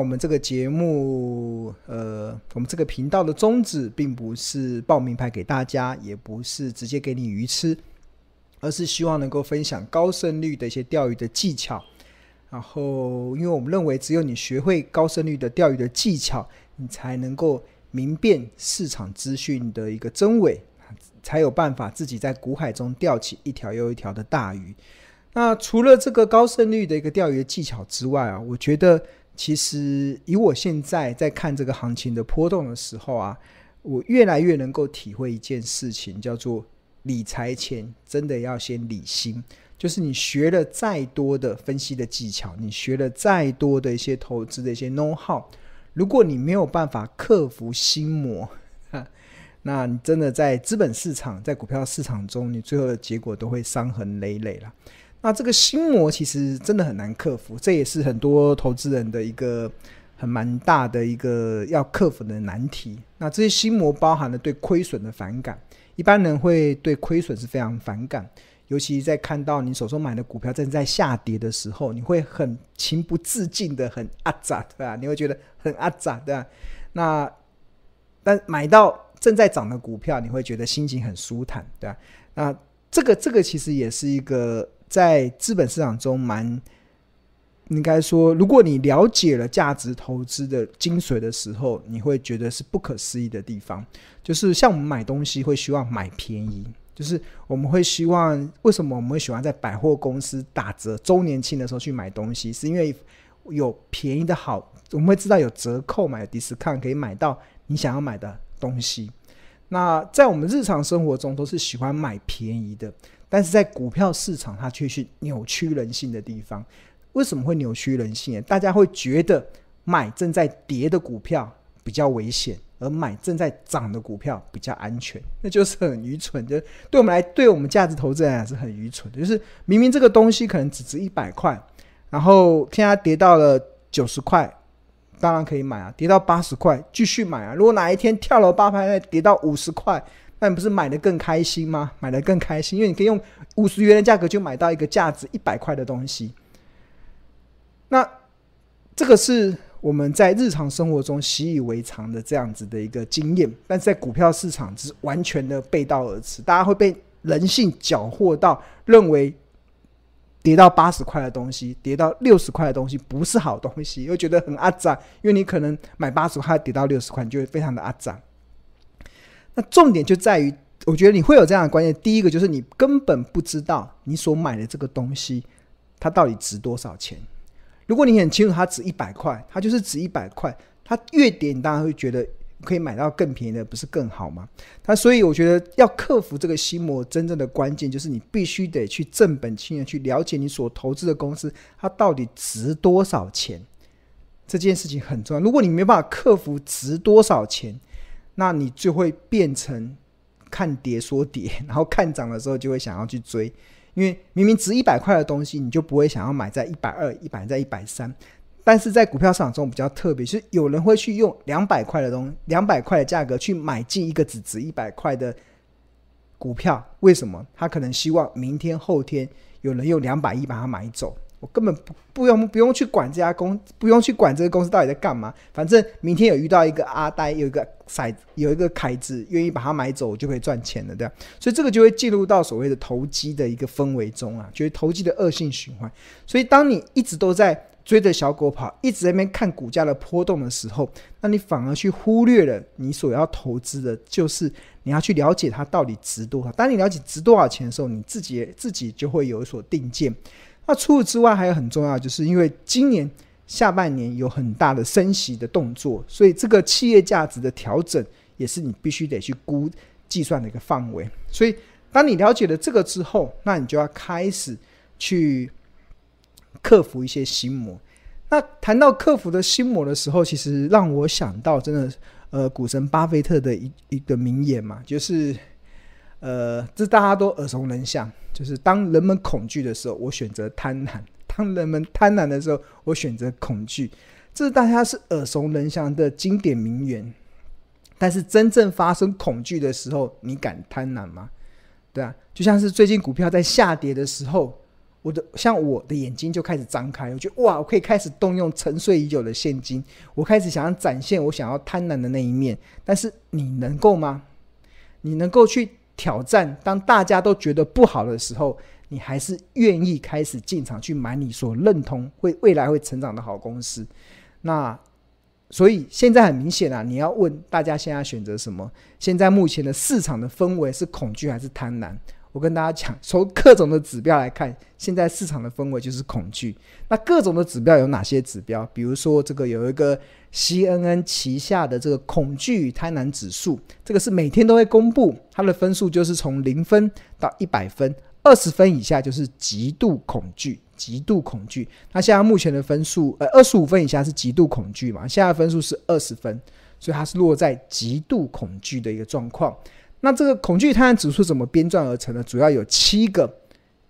我们这个节目，呃，我们这个频道的宗旨，并不是报名牌给大家，也不是直接给你鱼吃，而是希望能够分享高胜率的一些钓鱼的技巧。然后，因为我们认为，只有你学会高胜率的钓鱼的技巧，你才能够明辨市场资讯的一个真伪，才有办法自己在股海中钓起一条又一条的大鱼。那除了这个高胜率的一个钓鱼的技巧之外啊，我觉得。其实，以我现在在看这个行情的波动的时候啊，我越来越能够体会一件事情，叫做理财前真的要先理心。就是你学了再多的分析的技巧，你学了再多的一些投资的一些 know how，如果你没有办法克服心魔，那你真的在资本市场、在股票市场中，你最后的结果都会伤痕累累了。那这个心魔其实真的很难克服，这也是很多投资人的一个很蛮大的一个要克服的难题。那这些心魔包含了对亏损的反感，一般人会对亏损是非常反感，尤其在看到你手中买的股票正在下跌的时候，你会很情不自禁的很阿杂，对吧？你会觉得很阿杂，对吧？那但买到正在涨的股票，你会觉得心情很舒坦，对吧？那这个这个其实也是一个。在资本市场中，蛮应该说，如果你了解了价值投资的精髓的时候，你会觉得是不可思议的地方。就是像我们买东西会希望买便宜，就是我们会希望，为什么我们会喜欢在百货公司打折周年庆的时候去买东西？是因为有便宜的好，我们会知道有折扣买 discount 可以买到你想要买的东西。那在我们日常生活中，都是喜欢买便宜的。但是在股票市场，它却是扭曲人性的地方。为什么会扭曲人性？大家会觉得买正在跌的股票比较危险，而买正在涨的股票比较安全，那就是很愚蠢。的对我们来，对我们价值投资人来是很愚蠢的。就是明明这个东西可能只值一百块，然后现在跌到了九十块，当然可以买啊。跌到八十块继续买啊。如果哪一天跳楼八拍，跌到五十块。那你不是买的更开心吗？买的更开心，因为你可以用五十元的价格就买到一个价值一百块的东西。那这个是我们在日常生活中习以为常的这样子的一个经验，但是在股票市场是完全的背道而驰。大家会被人性缴获到认为跌到八十块的东西，跌到六十块的东西不是好东西，又觉得很阿杂，因为你可能买八十块跌到六十块，你就会非常的阿杂。那重点就在于，我觉得你会有这样的观念。第一个就是你根本不知道你所买的这个东西，它到底值多少钱。如果你很清楚它值一百块，它就是值一百块。它越跌，你当然会觉得可以买到更便宜的，不是更好吗？那所以我觉得要克服这个心魔，真正的关键就是你必须得去正本清源，去了解你所投资的公司它到底值多少钱。这件事情很重要。如果你没办法克服值多少钱，那你就会变成看跌说跌，然后看涨的时候就会想要去追，因为明明值一百块的东西，你就不会想要买在一百二、一百在一百三。但是在股票市场中比较特别，是有人会去用两百块的东西，两百块的价格去买进一个只值一百块的股票。为什么？他可能希望明天、后天有人用两百亿把它买走。我根本不不用不用去管这家公，不用去管这个公司到底在干嘛。反正明天有遇到一个阿呆，有一个骰子，有一个凯子愿意把它买走，我就可以赚钱了，对吧？所以这个就会进入到所谓的投机的一个氛围中啊，就是投机的恶性循环。所以当你一直都在追着小狗跑，一直在那边看股价的波动的时候，那你反而去忽略了你所要投资的，就是你要去了解它到底值多少。当你了解值多少钱的时候，你自己自己就会有所定见。那除此之外，还有很重要，就是因为今年下半年有很大的升息的动作，所以这个企业价值的调整也是你必须得去估计算的一个范围。所以，当你了解了这个之后，那你就要开始去克服一些心魔。那谈到克服的心魔的时候，其实让我想到，真的，呃，股神巴菲特的一一个名言嘛，就是。呃，这大家都耳熟能详，就是当人们恐惧的时候，我选择贪婪；当人们贪婪的时候，我选择恐惧。这是大家是耳熟能详的经典名言。但是真正发生恐惧的时候，你敢贪婪吗？对啊，就像是最近股票在下跌的时候，我的像我的眼睛就开始张开，我觉得哇，我可以开始动用沉睡已久的现金，我开始想要展现我想要贪婪的那一面。但是你能够吗？你能够去挑战？当大家都觉得不好的时候，你还是愿意开始进场去买你所认同会未来会成长的好公司？那所以现在很明显啊，你要问大家现在选择什么？现在目前的市场的氛围是恐惧还是贪婪？我跟大家讲，从各种的指标来看，现在市场的氛围就是恐惧。那各种的指标有哪些指标？比如说，这个有一个 CNN 旗下的这个恐惧与贪婪指数，这个是每天都会公布，它的分数就是从零分到一百分，二十分以下就是极度恐惧，极度恐惧。那现在目前的分数，呃，二十五分以下是极度恐惧嘛？现在分数是二十分，所以它是落在极度恐惧的一个状况。那这个恐惧与贪婪指数怎么编撰而成呢？主要有七个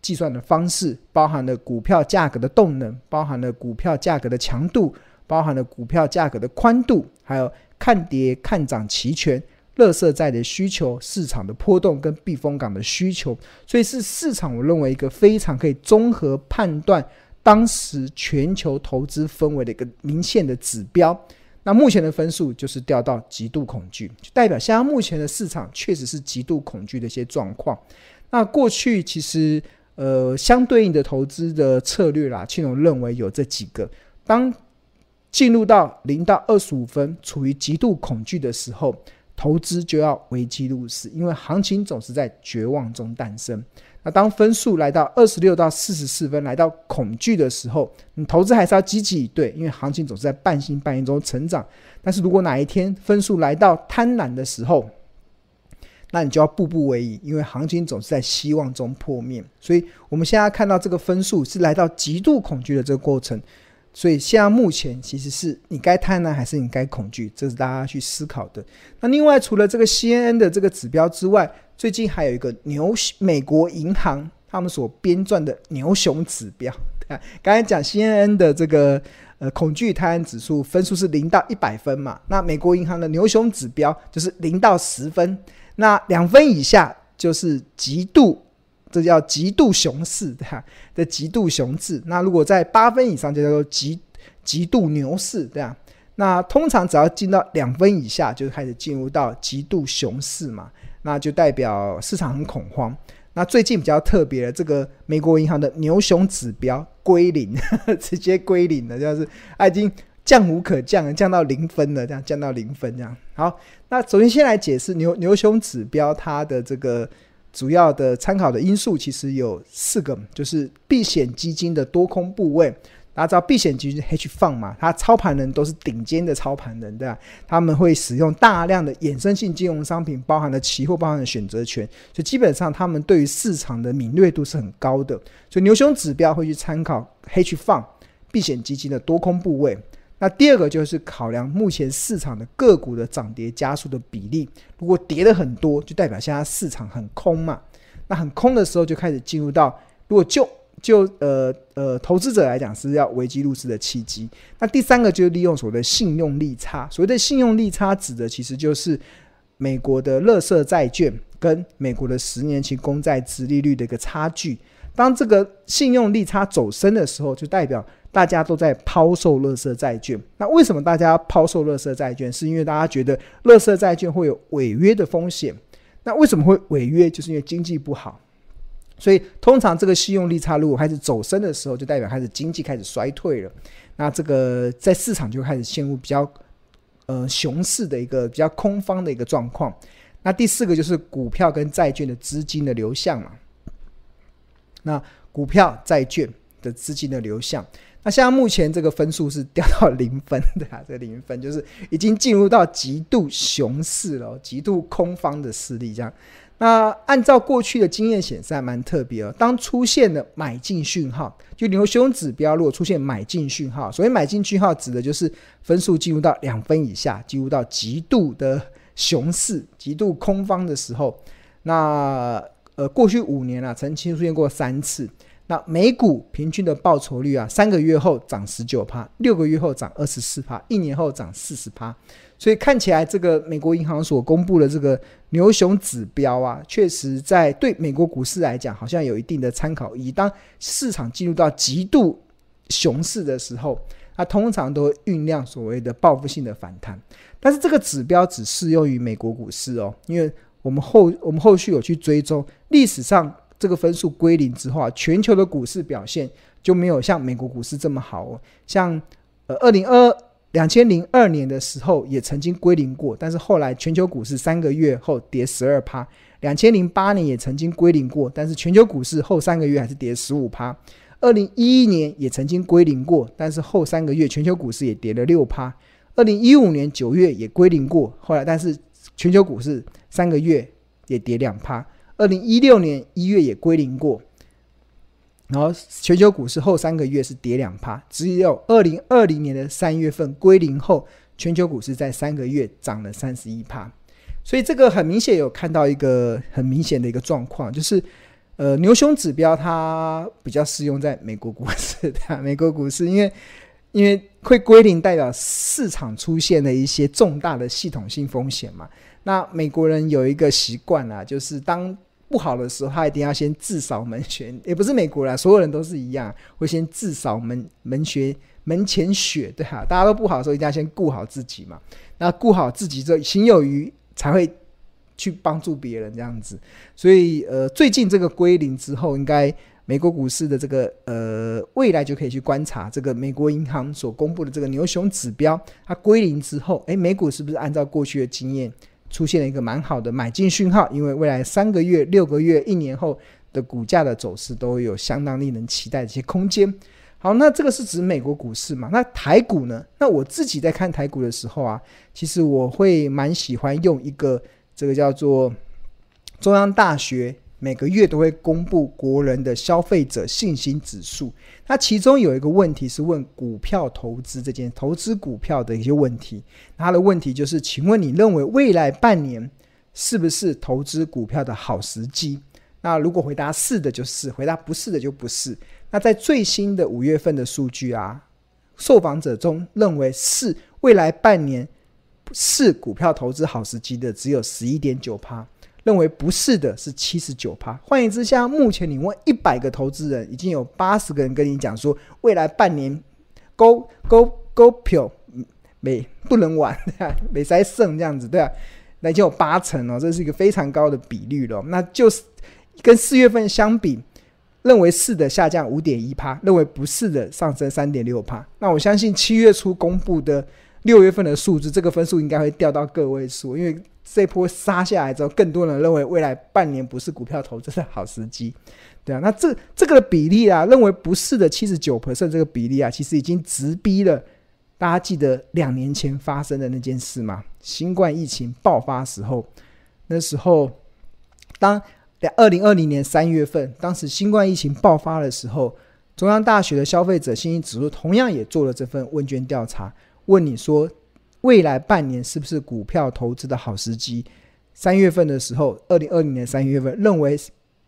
计算的方式，包含了股票价格的动能，包含了股票价格的强度，包含了股票价格的宽度，还有看跌看涨期权、乐色债的需求、市场的波动跟避风港的需求，所以是市场我认为一个非常可以综合判断当时全球投资氛围的一个明显的指标。那目前的分数就是掉到极度恐惧，就代表现在目前的市场确实是极度恐惧的一些状况。那过去其实呃相对应的投资的策略啦，庆荣认为有这几个：当进入到零到二十五分，处于极度恐惧的时候，投资就要危机入市，因为行情总是在绝望中诞生。那当分数来到二十六到四十四分，来到恐惧的时候，你投资还是要积极对，因为行情总是在半信半疑中成长。但是如果哪一天分数来到贪婪的时候，那你就要步步为营，因为行情总是在希望中破灭。所以我们现在看到这个分数是来到极度恐惧的这个过程。所以现在目前其实是你该贪婪还是你该恐惧，这是大家去思考的。那另外除了这个 CNN 的这个指标之外，最近还有一个牛美国银行他们所编撰的牛熊指标。啊，刚才讲 CNN 的这个呃恐惧贪婪指数分数是零到一百分嘛，那美国银行的牛熊指标就是零到十分，那两分以下就是极度。这叫极度熊市，对吧？的极度熊市。那如果在八分以上，就叫做极极度牛市，对吧？那通常只要进到两分以下，就开始进入到极度熊市嘛。那就代表市场很恐慌。那最近比较特别的，这个美国银行的牛熊指标归零，直接归零了，就是它已经降无可降，降到零分了，这样降到零分这样。好，那首先先来解释牛牛熊指标它的这个。主要的参考的因素其实有四个，就是避险基金的多空部位。大家知道避险基金 hedge fund 嘛，它操盘人都是顶尖的操盘人，对吧？他们会使用大量的衍生性金融商品，包含了期货，包含了选择权，所以基本上他们对于市场的敏锐度是很高的。所以牛熊指标会去参考 hedge fund 避险基金的多空部位。那第二个就是考量目前市场的个股的涨跌加速的比例，如果跌了很多，就代表现在市场很空嘛。那很空的时候，就开始进入到如果就就呃呃投资者来讲是要危机入市的契机。那第三个就是利用所谓的信用利差，所谓的信用利差指的其实就是美国的垃圾债券跟美国的十年期公债殖利率的一个差距。当这个信用利差走深的时候，就代表大家都在抛售垃圾债券。那为什么大家抛售垃圾债券？是因为大家觉得垃圾债券会有违约的风险。那为什么会违约？就是因为经济不好。所以通常这个信用利差如果开始走深的时候，就代表开始经济开始衰退了。那这个在市场就开始陷入比较呃熊市的一个比较空方的一个状况。那第四个就是股票跟债券的资金的流向嘛。那股票、债券的资金的流向。那现在目前这个分数是掉到零分的，这个零分就是已经进入到极度熊市了，极度空方的势力这样。那按照过去的经验显示，还蛮特别哦。当出现了买进讯号，就牛熊指标如果出现买进讯号，所谓买进讯号指的就是分数进入到两分以下，进入到极度的熊市、极度空方的时候，那呃过去五年啊，曾经出现过三次。那美股平均的报酬率啊，三个月后涨十九趴，六个月后涨二十四趴，一年后涨四十趴。所以看起来这个美国银行所公布的这个牛熊指标啊，确实在对美国股市来讲，好像有一定的参考意义。当市场进入到极度熊市的时候，它通常都会酝酿所谓的报复性的反弹。但是这个指标只适用于美国股市哦，因为我们后我们后续有去追踪历史上这个分数归零之后啊，全球的股市表现就没有像美国股市这么好哦。像呃二零二两千零二年的时候也曾经归零过，但是后来全球股市三个月后跌十二趴。两千零八年也曾经归零过，但是全球股市后三个月还是跌十五趴。二零一一年也曾经归零过，但是后三个月全球股市也跌了六趴。二零一五年九月也归零过，后来但是全球股市三个月也跌两趴。二零一六年一月也归零过，然后全球股市后三个月是跌两趴，只有二零二零年的三月份归零后，全球股市在三个月涨了三十一趴。所以这个很明显有看到一个很明显的一个状况，就是。呃，牛熊指标它比较适用在美国股市 的，美国股市因为因为会归零，代表市场出现了一些重大的系统性风险嘛。那美国人有一个习惯啊，就是当不好的时候，他一定要先自扫门前，也不是美国人，所有人都是一样，会先自扫门门前门前雪，对哈，大家都不好的时候，一定要先顾好自己嘛。那顾好自己之后，行有余才会。去帮助别人这样子，所以呃，最近这个归零之后，应该美国股市的这个呃未来就可以去观察这个美国银行所公布的这个牛熊指标，它归零之后，诶，美股是不是按照过去的经验出现了一个蛮好的买进讯号？因为未来三个月、六个月、一年后的股价的走势都有相当令人期待的一些空间。好，那这个是指美国股市嘛？那台股呢？那我自己在看台股的时候啊，其实我会蛮喜欢用一个。这个叫做中央大学每个月都会公布国人的消费者信心指数，那其中有一个问题是问股票投资这件投资股票的一些问题。他的问题就是，请问你认为未来半年是不是投资股票的好时机？那如果回答是的，就是；回答不是的，就不是。那在最新的五月份的数据啊，受访者中认为是未来半年。是股票投资好时机的只有十一点九趴，认为不是的是七十九趴。换言之，像目前你问一百个投资人，已经有八十个人跟你讲说，未来半年勾勾勾票没不能玩，没塞剩这样子，对啊，那就有八成哦，这是一个非常高的比率了。那就是跟四月份相比，认为是的下降五点一趴，认为不是的上升三点六趴。那我相信七月初公布的。六月份的数字，这个分数应该会掉到个位数，因为这波杀下来之后，更多人认为未来半年不是股票投资的好时机，对啊，那这这个比例啊，认为不是的七十九 percent 这个比例啊，其实已经直逼了大家记得两年前发生的那件事吗？新冠疫情爆发时候，那时候当二零二零年三月份，当时新冠疫情爆发的时候，中央大学的消费者信心指数同样也做了这份问卷调查。问你说，未来半年是不是股票投资的好时机？三月份的时候，二零二零年三月份认为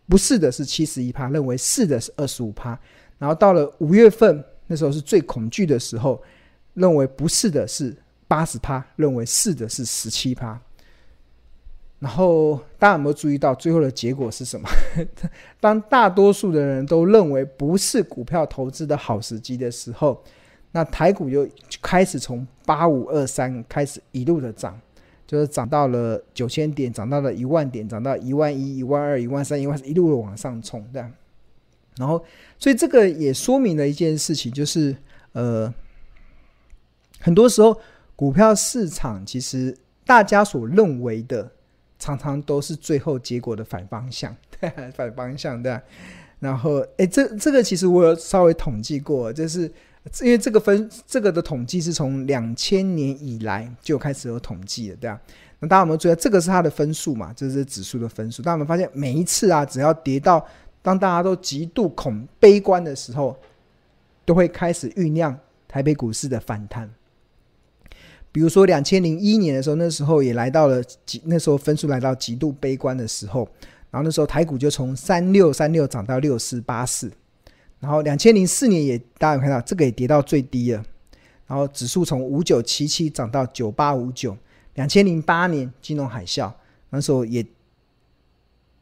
不是的是七十一趴，认为是的是二十五趴。然后到了五月份，那时候是最恐惧的时候，认为不是的是八十趴，认为是的是十七趴。然后大家有没有注意到最后的结果是什么？当大多数的人都认为不是股票投资的好时机的时候。那台股就开始从八五二三开始一路的涨，就是涨到了九千点，涨到了一万点，涨到一万一、一万二、一万三、一万四，一路的往上冲，这样。然后，所以这个也说明了一件事情，就是呃，很多时候股票市场其实大家所认为的，常常都是最后结果的反方向，对，反方向，对。然后，诶，这这个其实我有稍微统计过，就是。因为这个分这个的统计是从两千年以来就开始有统计的，对啊。那大家有没有注意到，这个是它的分数嘛？这是指数的分数。大家有没有发现，每一次啊，只要跌到当大家都极度恐悲观的时候，都会开始酝酿台北股市的反弹。比如说两千零一年的时候，那时候也来到了极，那时候分数来到极度悲观的时候，然后那时候台股就从三六三六涨到六四八四。然后，两千零四年也大家有看到，这个也跌到最低了。然后指数从五九七七涨到九八五九。两千零八年金融海啸那时候也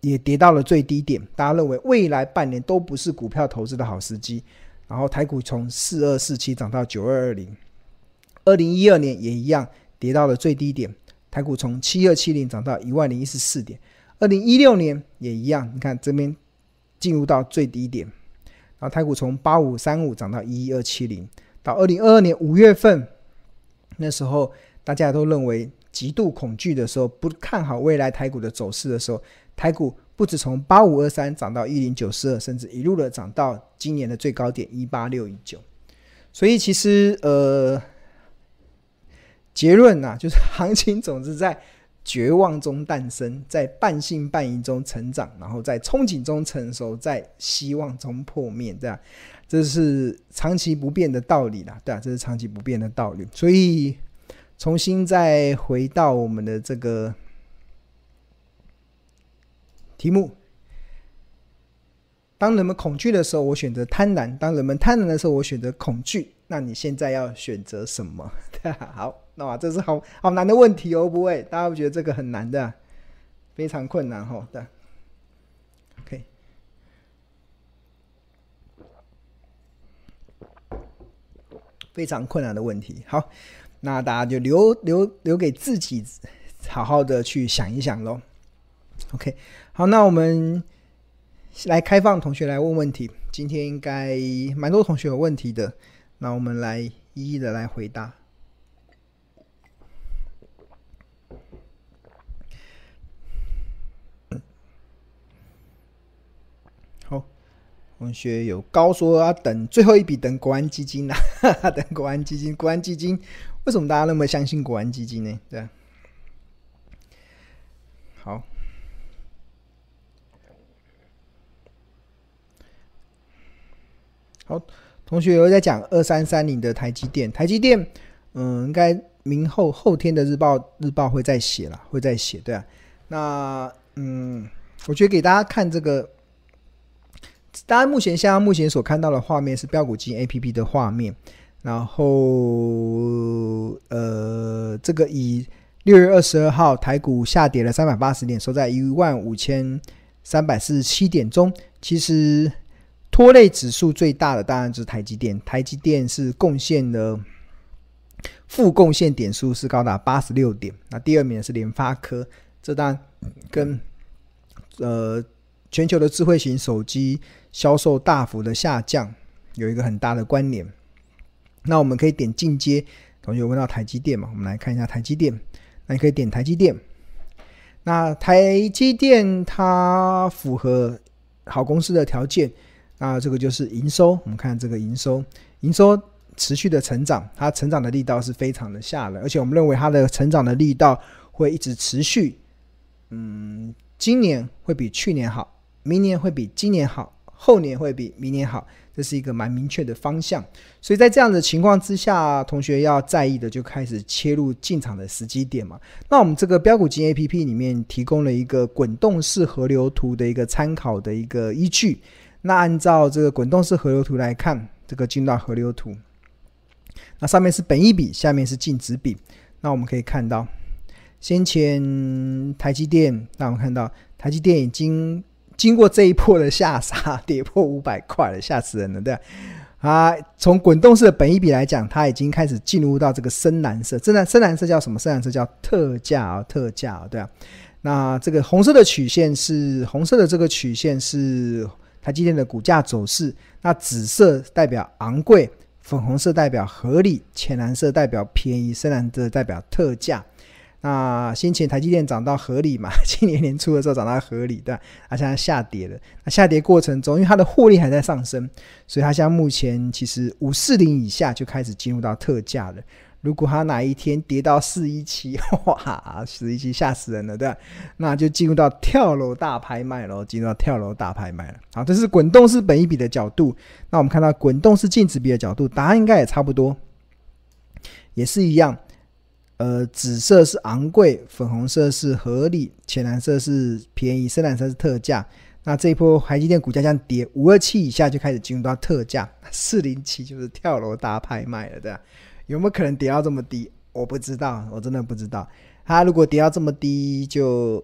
也跌到了最低点，大家认为未来半年都不是股票投资的好时机。然后台股从四二四七涨到九二二零，二零一二年也一样跌到了最低点，台股从七二七零涨到一万零一十四点。二零一六年也一样，你看这边进入到最低点，然后台股从八五三五涨到一一二七零，到二零二二年五月份，那时候大家都认为极度恐惧的时候，不看好未来台股的走势的时候，台股。不止从八五二三涨到一零九四二，甚至一路的涨到今年的最高点一八六一九。所以其实呃，结论呐、啊，就是行情总是在绝望中诞生，在半信半疑中成长，然后在憧憬中成熟，在希望中破灭，这样，这是长期不变的道理啦，对啊，这是长期不变的道理。所以重新再回到我们的这个。题目：当人们恐惧的时候，我选择贪婪；当人们贪婪的时候，我选择恐惧。那你现在要选择什么？好，那么这是好好难的问题哦，不会？大家会觉得这个很难的，非常困难哈。对，OK，非常困难的问题。好，那大家就留留留给自己，好好的去想一想喽。OK。好，那我们来开放同学来问问题。今天应该蛮多同学有问题的，那我们来一一的来回答。好，同学有高说要等最后一笔等国安基金呐、啊，等国安基金，国安基金为什么大家那么相信国安基金呢？对啊，好。好，同学有在讲二三三零的台积电，台积电，嗯，应该明后后天的日报日报会再写了，会再写，对啊。那嗯，我觉得给大家看这个，大家目前现在目前所看到的画面是标股基金 APP 的画面，然后呃，这个以六月二十二号台股下跌了三百八十点，收在一万五千三百四十七点中，其实。拖累指数最大的当然就是台积电，台积电是贡献的负贡献点数是高达八十六点。那第二名是联发科，这单跟呃全球的智慧型手机销售大幅的下降有一个很大的关联。那我们可以点进阶，同学问到台积电嘛，我们来看一下台积电。那你可以点台积电，那台积电它符合好公司的条件。那这个就是营收，我们看这个营收，营收持续的成长，它成长的力道是非常的吓人，而且我们认为它的成长的力道会一直持续，嗯，今年会比去年好，明年会比今年好，后年会比明年好，这是一个蛮明确的方向。所以在这样的情况之下，同学要在意的就开始切入进场的时机点嘛。那我们这个标股金 APP 里面提供了一个滚动式河流图的一个参考的一个依据。那按照这个滚动式河流图来看，这个进到河流图，那上面是本益比，下面是净值比。那我们可以看到，先前台积电，那我们看到台积电已经经过这一波的下杀，跌破五百块了，吓死人了，对？啊，从滚动式的本一比来讲，它已经开始进入到这个深蓝色，深蓝深蓝色叫什么？深蓝色叫特价啊，特价啊，对啊。那这个红色的曲线是红色的这个曲线是。台积电的股价走势，那紫色代表昂贵，粉红色代表合理，浅蓝色代表便宜，深蓝色代表特价。那先前台积电涨到合理嘛？今年年初的时候涨到合理，对吧，它现在下跌了。那下跌过程中，因为它的获利还在上升，所以它现在目前其实五四零以下就开始进入到特价了。如果它哪一天跌到四一七，哇，四一七吓死人了，对吧？那就进入到跳楼大拍卖了，进入到跳楼大拍卖了。好，这是滚动式本益比的角度。那我们看到滚动式净值比的角度，答案应该也差不多，也是一样。呃，紫色是昂贵，粉红色是合理，浅蓝色是便宜，深蓝色是特价。那这一波台积电股价这样跌，五二七以下就开始进入到特价，四零七就是跳楼大拍卖了，对吧？有没有可能跌到这么低？我不知道，我真的不知道。它如果跌到这么低就，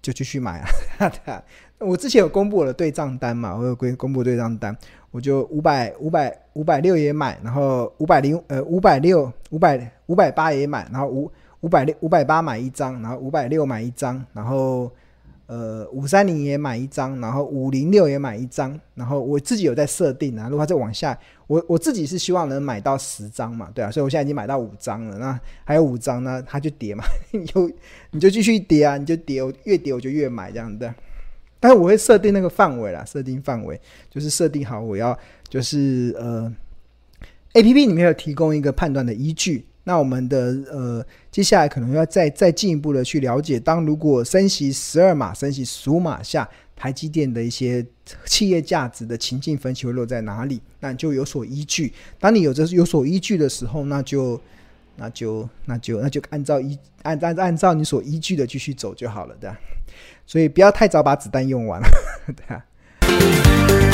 就继续买啊。我之前有公布我的对账单嘛，我有公公布对账单，我就五百五百五百六也买，然后五百零呃五百六五百五百八也买，然后五五百六五百八买一张，然后五百六买一张，然后。呃，五三零也买一张，然后五零六也买一张，然后我自己有在设定啊，如果再往下，我我自己是希望能买到十张嘛，对啊，所以我现在已经买到五张了，那还有五张呢，它就跌嘛，你就你就继续跌啊，你就跌，越跌我就越买这样的，但是我会设定那个范围啦，设定范围就是设定好我要就是呃，APP 里面有提供一个判断的依据。那我们的呃，接下来可能要再再进一步的去了解，当如果升息十二码、升息十五码下，台积电的一些企业价值的情境分析会落在哪里？那你就有所依据。当你有着有所依据的时候，那就那就那就那就按照依按按按照你所依据的继续走就好了，对吧？所以不要太早把子弹用完了，对吧？